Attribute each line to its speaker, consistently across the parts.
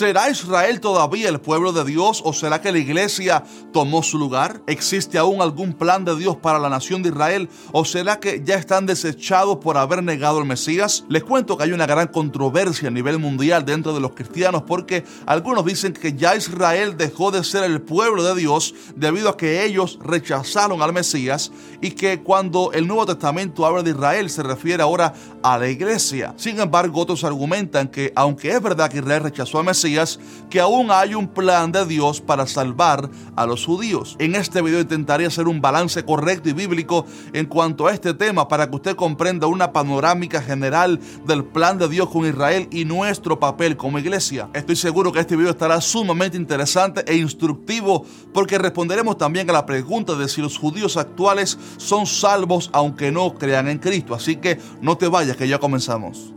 Speaker 1: ¿Será Israel todavía el pueblo de Dios o será que la iglesia tomó su lugar? ¿Existe aún algún plan de Dios para la nación de Israel o será que ya están desechados por haber negado al Mesías? Les cuento que hay una gran controversia a nivel mundial dentro de los cristianos porque algunos dicen que ya Israel dejó de ser el pueblo de Dios debido a que ellos rechazaron al Mesías y que cuando el Nuevo Testamento habla de Israel se refiere ahora a la iglesia. Sin embargo, otros argumentan que aunque es verdad que Israel rechazó al Mesías, que aún hay un plan de Dios para salvar a los judíos. En este video intentaré hacer un balance correcto y bíblico en cuanto a este tema para que usted comprenda una panorámica general del plan de Dios con Israel y nuestro papel como iglesia. Estoy seguro que este video estará sumamente interesante e instructivo porque responderemos también a la pregunta de si los judíos actuales son salvos aunque no crean en Cristo. Así que no te vayas que ya comenzamos.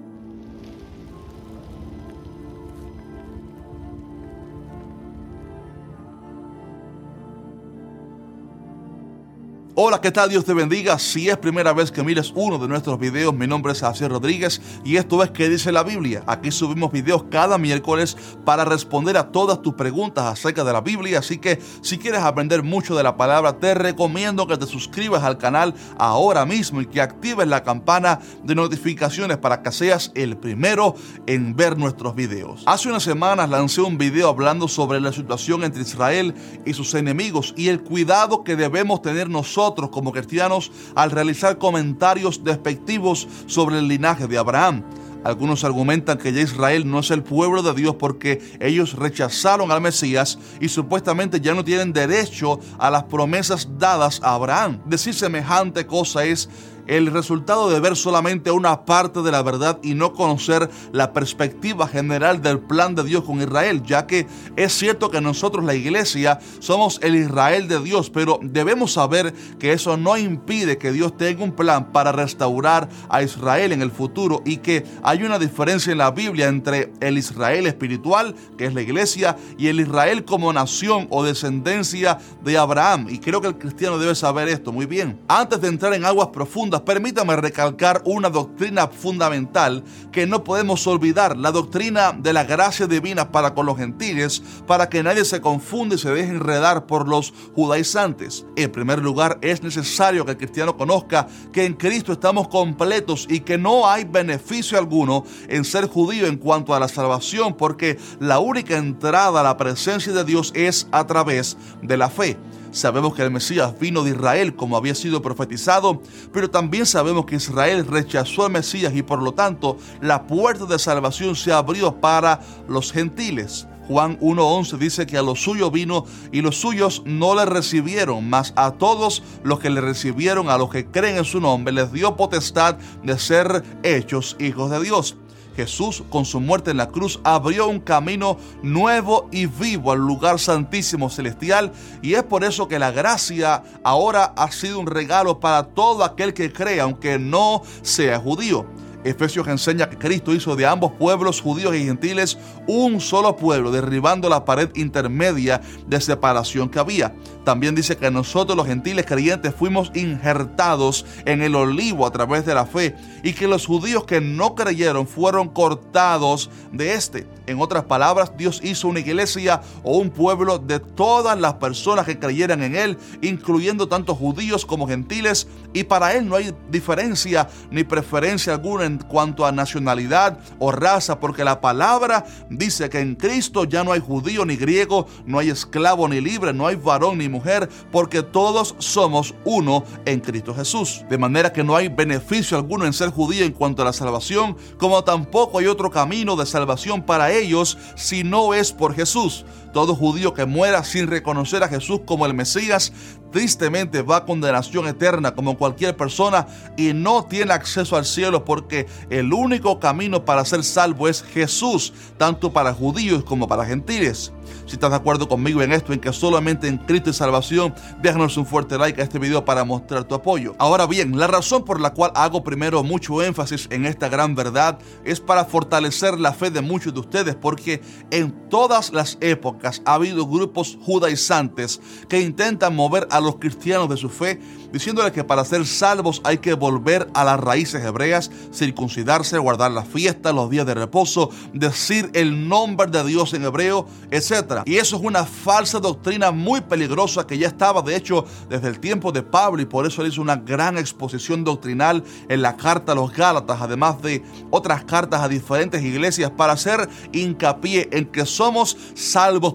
Speaker 1: Hola, ¿qué tal? Dios te bendiga. Si es primera vez que mires uno de nuestros videos, mi nombre es Javier Rodríguez y esto es que dice la Biblia? Aquí subimos videos cada miércoles para responder a todas tus preguntas acerca de la Biblia, así que si quieres aprender mucho de la palabra, te recomiendo que te suscribas al canal ahora mismo y que actives la campana de notificaciones para que seas el primero en ver nuestros videos. Hace unas semanas lancé un video hablando sobre la situación entre Israel y sus enemigos y el cuidado que debemos tener nosotros como cristianos al realizar comentarios despectivos sobre el linaje de Abraham. Algunos argumentan que ya Israel no es el pueblo de Dios porque ellos rechazaron al Mesías y supuestamente ya no tienen derecho a las promesas dadas a Abraham. Decir semejante cosa es el resultado de ver solamente una parte de la verdad y no conocer la perspectiva general del plan de Dios con Israel, ya que es cierto que nosotros la iglesia somos el Israel de Dios, pero debemos saber que eso no impide que Dios tenga un plan para restaurar a Israel en el futuro y que hay una diferencia en la Biblia entre el Israel espiritual, que es la iglesia, y el Israel como nación o descendencia de Abraham. Y creo que el cristiano debe saber esto muy bien. Antes de entrar en aguas profundas, permítame recalcar una doctrina fundamental que no podemos olvidar, la doctrina de la gracia divina para con los gentiles, para que nadie se confunda y se deje enredar por los judaizantes. En primer lugar, es necesario que el cristiano conozca que en Cristo estamos completos y que no hay beneficio alguno en ser judío en cuanto a la salvación, porque la única entrada a la presencia de Dios es a través de la fe. Sabemos que el Mesías vino de Israel como había sido profetizado, pero también sabemos que Israel rechazó al Mesías y por lo tanto la puerta de salvación se abrió para los gentiles. Juan 1.11 dice que a los suyos vino y los suyos no le recibieron, mas a todos los que le recibieron, a los que creen en su nombre, les dio potestad de ser hechos hijos de Dios. Jesús con su muerte en la cruz abrió un camino nuevo y vivo al lugar santísimo celestial y es por eso que la gracia ahora ha sido un regalo para todo aquel que cree, aunque no sea judío. Efesios enseña que Cristo hizo de ambos pueblos, judíos y gentiles, un solo pueblo, derribando la pared intermedia de separación que había. También dice que nosotros los gentiles creyentes fuimos injertados en el olivo a través de la fe y que los judíos que no creyeron fueron cortados de este. En otras palabras, Dios hizo una iglesia o un pueblo de todas las personas que creyeran en Él, incluyendo tanto judíos como gentiles, y para Él no hay diferencia ni preferencia alguna en cuanto a nacionalidad o raza, porque la palabra dice que en Cristo ya no hay judío ni griego, no hay esclavo ni libre, no hay varón ni mujer, porque todos somos uno en Cristo Jesús. De manera que no hay beneficio alguno en ser judío en cuanto a la salvación, como tampoco hay otro camino de salvación para ellos si no es por Jesús. Todo judío que muera sin reconocer a Jesús como el Mesías, tristemente va a condenación eterna como cualquier persona y no tiene acceso al cielo porque el único camino para ser salvo es Jesús, tanto para judíos como para gentiles. Si estás de acuerdo conmigo en esto, en que solamente en Cristo y salvación, déjanos un fuerte like a este video para mostrar tu apoyo. Ahora bien, la razón por la cual hago primero mucho énfasis en esta gran verdad es para fortalecer la fe de muchos de ustedes, porque en todas las épocas ha habido grupos judaizantes que intentan mover a los cristianos de su fe, diciéndoles que para ser salvos hay que volver a las raíces hebreas, circuncidarse, guardar la fiesta, los días de reposo, decir el nombre de Dios en hebreo, etc. Y eso es una falsa doctrina muy peligrosa que ya estaba, de hecho, desde el tiempo de Pablo y por eso él hizo una gran exposición doctrinal en la carta a los Gálatas, además de otras cartas a diferentes iglesias para hacer hincapié en que somos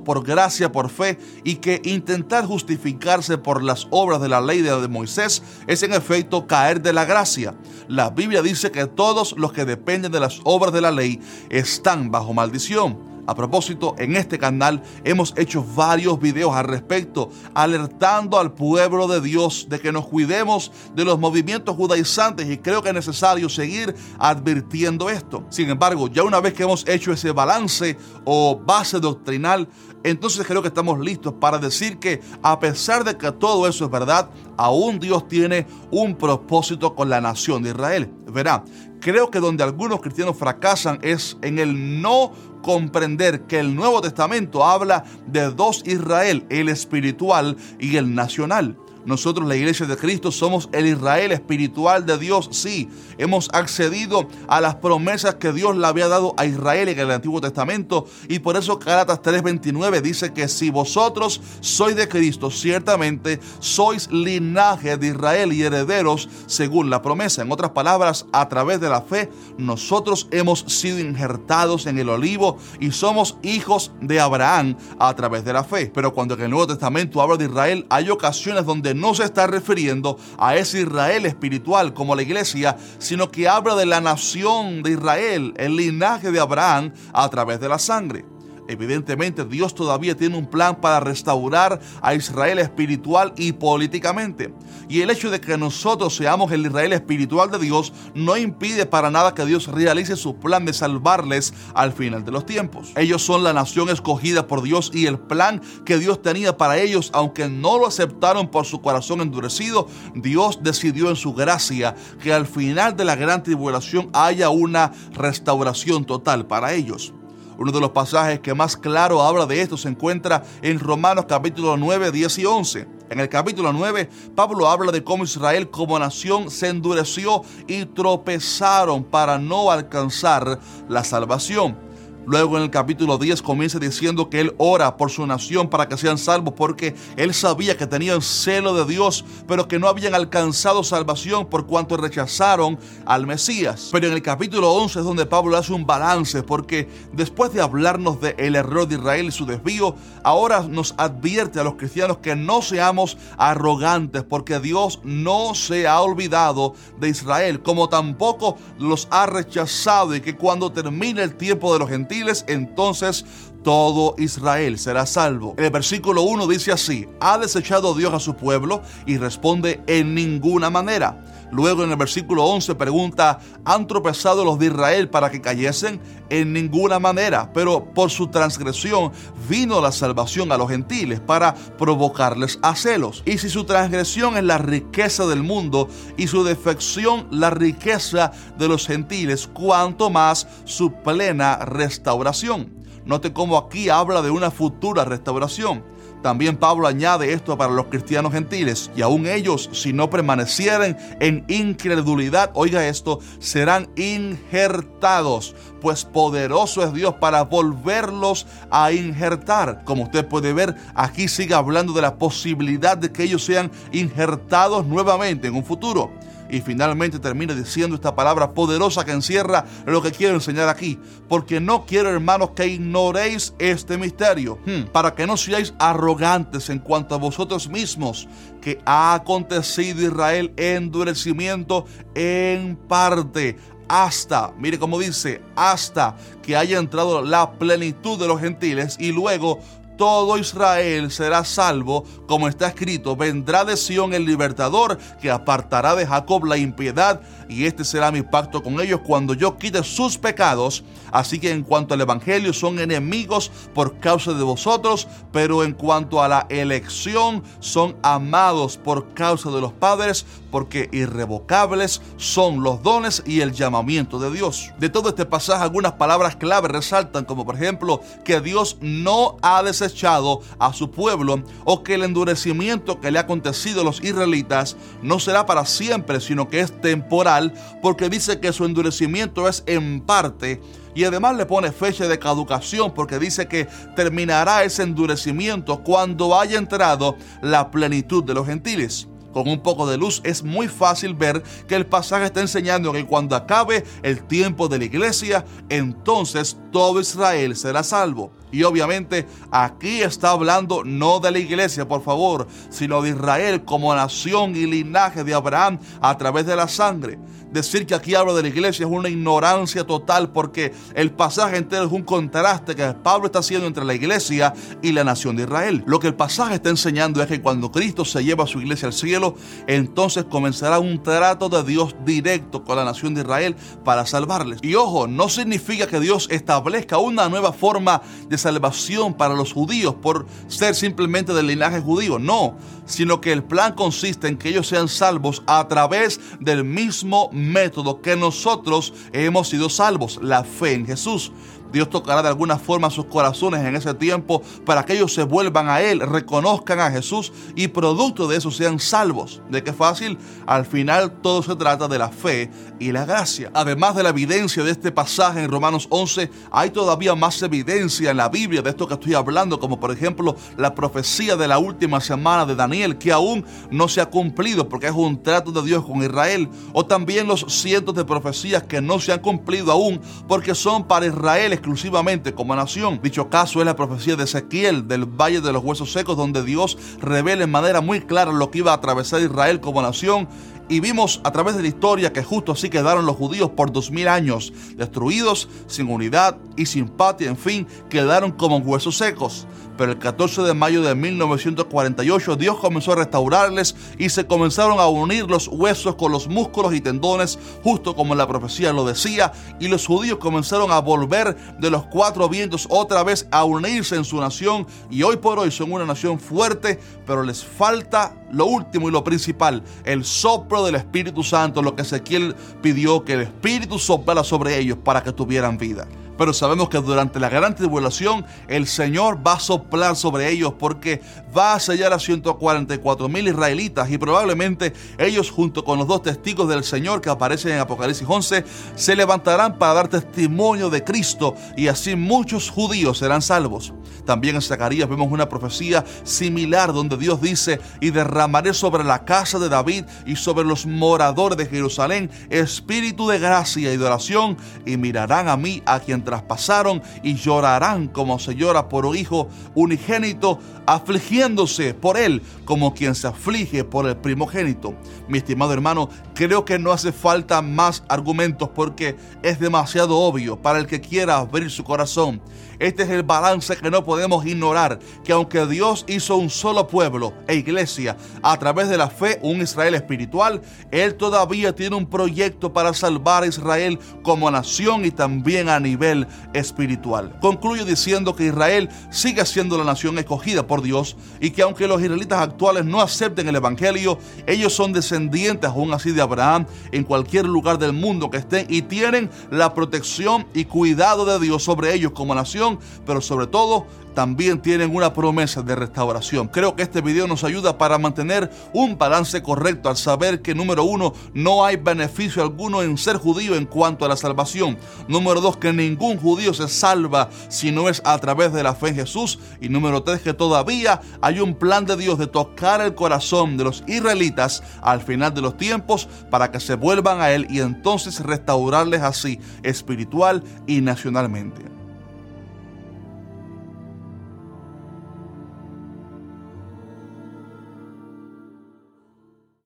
Speaker 1: por gracia, por fe y que intentar justificarse por las obras de la ley de Moisés es en efecto caer de la gracia. La Biblia dice que todos los que dependen de las obras de la ley están bajo maldición. A propósito, en este canal hemos hecho varios videos al respecto, alertando al pueblo de Dios de que nos cuidemos de los movimientos judaizantes y creo que es necesario seguir advirtiendo esto. Sin embargo, ya una vez que hemos hecho ese balance o base doctrinal, entonces creo que estamos listos para decir que a pesar de que todo eso es verdad, aún Dios tiene un propósito con la nación de Israel. Verá, creo que donde algunos cristianos fracasan es en el no comprender que el Nuevo Testamento habla de dos Israel, el espiritual y el nacional. Nosotros, la iglesia de Cristo, somos el Israel espiritual de Dios. Sí, hemos accedido a las promesas que Dios le había dado a Israel en el Antiguo Testamento. Y por eso Gálatas 3:29 dice que si vosotros sois de Cristo, ciertamente sois linaje de Israel y herederos según la promesa. En otras palabras, a través de la fe, nosotros hemos sido injertados en el olivo y somos hijos de Abraham a través de la fe. Pero cuando en el Nuevo Testamento habla de Israel, hay ocasiones donde no se está refiriendo a ese Israel espiritual como la iglesia, sino que habla de la nación de Israel, el linaje de Abraham a través de la sangre. Evidentemente Dios todavía tiene un plan para restaurar a Israel espiritual y políticamente. Y el hecho de que nosotros seamos el Israel espiritual de Dios no impide para nada que Dios realice su plan de salvarles al final de los tiempos. Ellos son la nación escogida por Dios y el plan que Dios tenía para ellos, aunque no lo aceptaron por su corazón endurecido, Dios decidió en su gracia que al final de la gran tribulación haya una restauración total para ellos. Uno de los pasajes que más claro habla de esto se encuentra en Romanos capítulo 9, 10 y 11. En el capítulo 9, Pablo habla de cómo Israel como nación se endureció y tropezaron para no alcanzar la salvación. Luego en el capítulo 10 comienza diciendo que él ora por su nación para que sean salvos porque él sabía que tenían celo de Dios, pero que no habían alcanzado salvación por cuanto rechazaron al Mesías. Pero en el capítulo 11 es donde Pablo hace un balance porque después de hablarnos del el error de Israel y su desvío, ahora nos advierte a los cristianos que no seamos arrogantes porque Dios no se ha olvidado de Israel, como tampoco los ha rechazado y que cuando termine el tiempo de los gentiles, entonces todo Israel será salvo. el versículo 1 dice así, ¿ha desechado Dios a su pueblo? Y responde, en ninguna manera. Luego en el versículo 11 pregunta, ¿han tropezado los de Israel para que cayesen? En ninguna manera, pero por su transgresión vino la salvación a los gentiles para provocarles a celos. Y si su transgresión es la riqueza del mundo y su defección la riqueza de los gentiles, cuanto más su plena restauración. Note cómo aquí habla de una futura restauración. También Pablo añade esto para los cristianos gentiles, y aún ellos, si no permanecieren en incredulidad, oiga esto, serán injertados, pues poderoso es Dios para volverlos a injertar. Como usted puede ver, aquí sigue hablando de la posibilidad de que ellos sean injertados nuevamente en un futuro. Y finalmente termina diciendo esta palabra poderosa que encierra lo que quiero enseñar aquí. Porque no quiero, hermanos, que ignoréis este misterio. Hmm. Para que no seáis arrogantes en cuanto a vosotros mismos, que ha acontecido Israel endurecimiento en parte hasta, mire cómo dice, hasta que haya entrado la plenitud de los gentiles y luego todo Israel será salvo, como está escrito, vendrá de Sión el libertador que apartará de Jacob la impiedad y este será mi pacto con ellos cuando yo quite sus pecados. Así que en cuanto al Evangelio son enemigos por causa de vosotros, pero en cuanto a la elección son amados por causa de los padres, porque irrevocables son los dones y el llamamiento de Dios. De todo este pasaje algunas palabras clave resaltan como por ejemplo que Dios no ha desechado a su pueblo o que el endurecimiento que le ha acontecido a los israelitas no será para siempre, sino que es temporal, porque dice que su endurecimiento es en parte y además le pone fecha de caducación porque dice que terminará ese endurecimiento cuando haya entrado la plenitud de los gentiles. Con un poco de luz es muy fácil ver que el pasaje está enseñando que cuando acabe el tiempo de la iglesia, entonces todo Israel será salvo. Y obviamente aquí está hablando no de la iglesia, por favor, sino de Israel como nación y linaje de Abraham a través de la sangre. Decir que aquí hablo de la iglesia es una ignorancia total porque el pasaje entero es un contraste que Pablo está haciendo entre la iglesia y la nación de Israel. Lo que el pasaje está enseñando es que cuando Cristo se lleva a su iglesia al cielo, entonces comenzará un trato de Dios directo con la nación de Israel para salvarles. Y ojo, no significa que Dios establezca una nueva forma de salvación para los judíos por ser simplemente del linaje judío. No, sino que el plan consiste en que ellos sean salvos a través del mismo método que nosotros hemos sido salvos, la fe en Jesús. Dios tocará de alguna forma sus corazones en ese tiempo para que ellos se vuelvan a Él, reconozcan a Jesús y producto de eso sean salvos. ¿De qué fácil? Al final todo se trata de la fe y la gracia. Además de la evidencia de este pasaje en Romanos 11, hay todavía más evidencia en la Biblia de esto que estoy hablando, como por ejemplo la profecía de la última semana de Daniel, que aún no se ha cumplido porque es un trato de Dios con Israel, o también los cientos de profecías que no se han cumplido aún porque son para Israel exclusivamente como nación. Dicho caso es la profecía de Ezequiel del Valle de los Huesos Secos, donde Dios revela en manera muy clara lo que iba a atravesar Israel como nación y vimos a través de la historia que justo así quedaron los judíos por dos mil años, destruidos, sin unidad y sin patria, en fin, quedaron como huesos secos. Pero el 14 de mayo de 1948 Dios comenzó a restaurarles y se comenzaron a unir los huesos con los músculos y tendones, justo como la profecía lo decía, y los judíos comenzaron a volver de los cuatro vientos otra vez a unirse en su nación y hoy por hoy son una nación fuerte, pero les falta lo último y lo principal, el soplo del Espíritu Santo, lo que Ezequiel pidió que el Espíritu soplara sobre ellos para que tuvieran vida pero sabemos que durante la gran tribulación el Señor va a soplar sobre ellos porque va a sellar a 144 mil israelitas y probablemente ellos junto con los dos testigos del Señor que aparecen en Apocalipsis 11 se levantarán para dar testimonio de Cristo y así muchos judíos serán salvos. También en Zacarías vemos una profecía similar donde Dios dice, y derramaré sobre la casa de David y sobre los moradores de Jerusalén espíritu de gracia y de oración y mirarán a mí a quien traspasaron y llorarán como se llora por un hijo unigénito, afligiéndose por él como quien se aflige por el primogénito. Mi estimado hermano, creo que no hace falta más argumentos porque es demasiado obvio para el que quiera abrir su corazón. Este es el balance que no podemos ignorar, que aunque Dios hizo un solo pueblo e iglesia a través de la fe, un Israel espiritual, Él todavía tiene un proyecto para salvar a Israel como nación y también a nivel espiritual. Concluyo diciendo que Israel sigue siendo la nación escogida por Dios y que aunque los israelitas actuales no acepten el Evangelio, ellos son descendientes aún así de Abraham en cualquier lugar del mundo que estén y tienen la protección y cuidado de Dios sobre ellos como nación pero sobre todo también tienen una promesa de restauración. Creo que este video nos ayuda para mantener un balance correcto al saber que número uno, no hay beneficio alguno en ser judío en cuanto a la salvación. Número dos, que ningún judío se salva si no es a través de la fe en Jesús. Y número tres, que todavía hay un plan de Dios de tocar el corazón de los israelitas al final de los tiempos para que se vuelvan a Él y entonces restaurarles así espiritual y nacionalmente.